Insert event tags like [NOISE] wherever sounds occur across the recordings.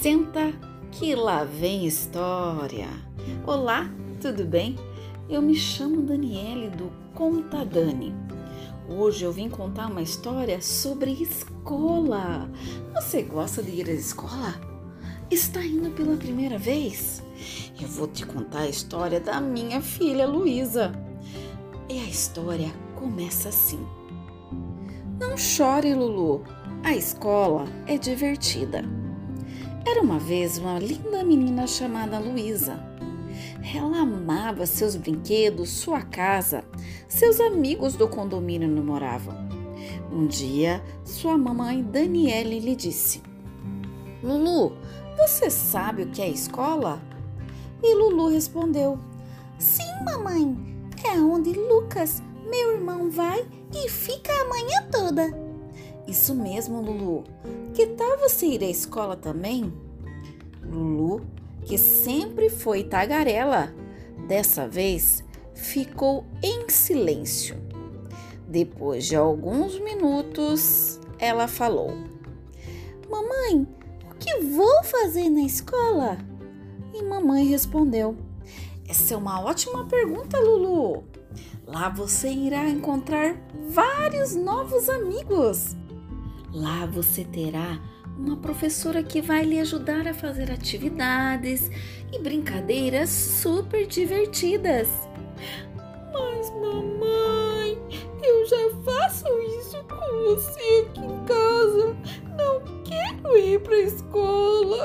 Senta que lá vem história. Olá, tudo bem? Eu me chamo Daniele do Conta Dani. Hoje eu vim contar uma história sobre escola. Você gosta de ir à escola? Está indo pela primeira vez? Eu vou te contar a história da minha filha Luísa. E a história começa assim. Não chore, Lulu. A escola é divertida. Era uma vez uma linda menina chamada Luísa. Ela amava seus brinquedos, sua casa, seus amigos do condomínio onde moravam. Um dia, sua mamãe Daniele lhe disse: Lulu, você sabe o que é escola? E Lulu respondeu: Sim, mamãe. É onde Lucas, meu irmão, vai e fica a manhã toda. Isso mesmo, Lulu. Que tal você ir à escola também? Lulu, que sempre foi tagarela, dessa vez ficou em silêncio. Depois de alguns minutos, ela falou: Mamãe, o que vou fazer na escola? E mamãe respondeu: Essa é uma ótima pergunta, Lulu. Lá você irá encontrar vários novos amigos. Lá você terá uma professora que vai lhe ajudar a fazer atividades e brincadeiras super divertidas. Mas, mamãe, eu já faço isso com você aqui em casa. Não quero ir para a escola.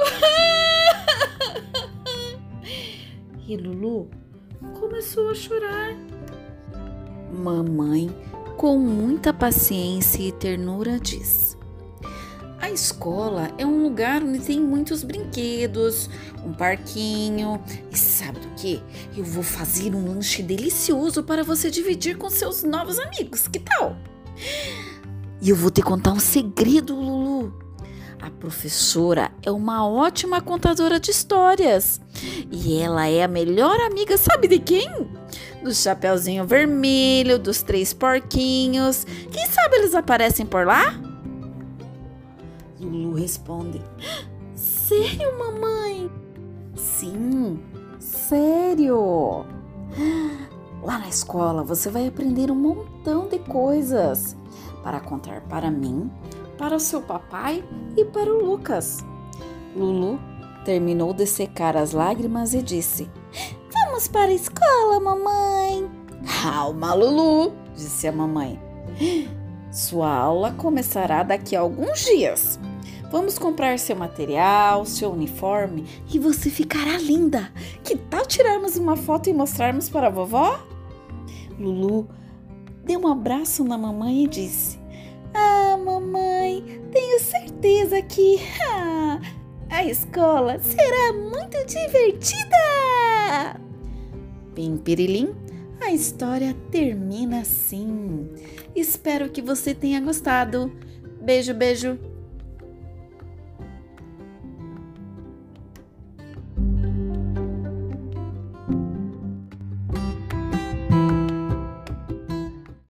[LAUGHS] e Lulu começou a chorar. Mamãe, com muita paciência e ternura, diz: A escola é um lugar onde tem muitos brinquedos, um parquinho. E sabe do que? Eu vou fazer um lanche delicioso para você dividir com seus novos amigos. Que tal? E eu vou te contar um segredo, Lulu. A professora é uma ótima contadora de histórias. E ela é a melhor amiga, sabe de quem? Do Chapeuzinho Vermelho, dos Três Porquinhos. Quem sabe eles aparecem por lá? Lulu responde: Sério, mamãe? Sim, sério. Lá na escola você vai aprender um montão de coisas para contar para mim, para o seu papai e para o Lucas. Lulu terminou de secar as lágrimas e disse: Vamos para a escola, mamãe. Calma, Lulu, disse a mamãe. Sua aula começará daqui a alguns dias. Vamos comprar seu material, seu uniforme e você ficará linda. Que tal tirarmos uma foto e mostrarmos para a vovó? Lulu deu um abraço na mamãe e disse: Ah, mamãe, tenho certeza que ah, a escola será muito divertida. Pim Pirilim, a história termina assim. Espero que você tenha gostado. Beijo, beijo.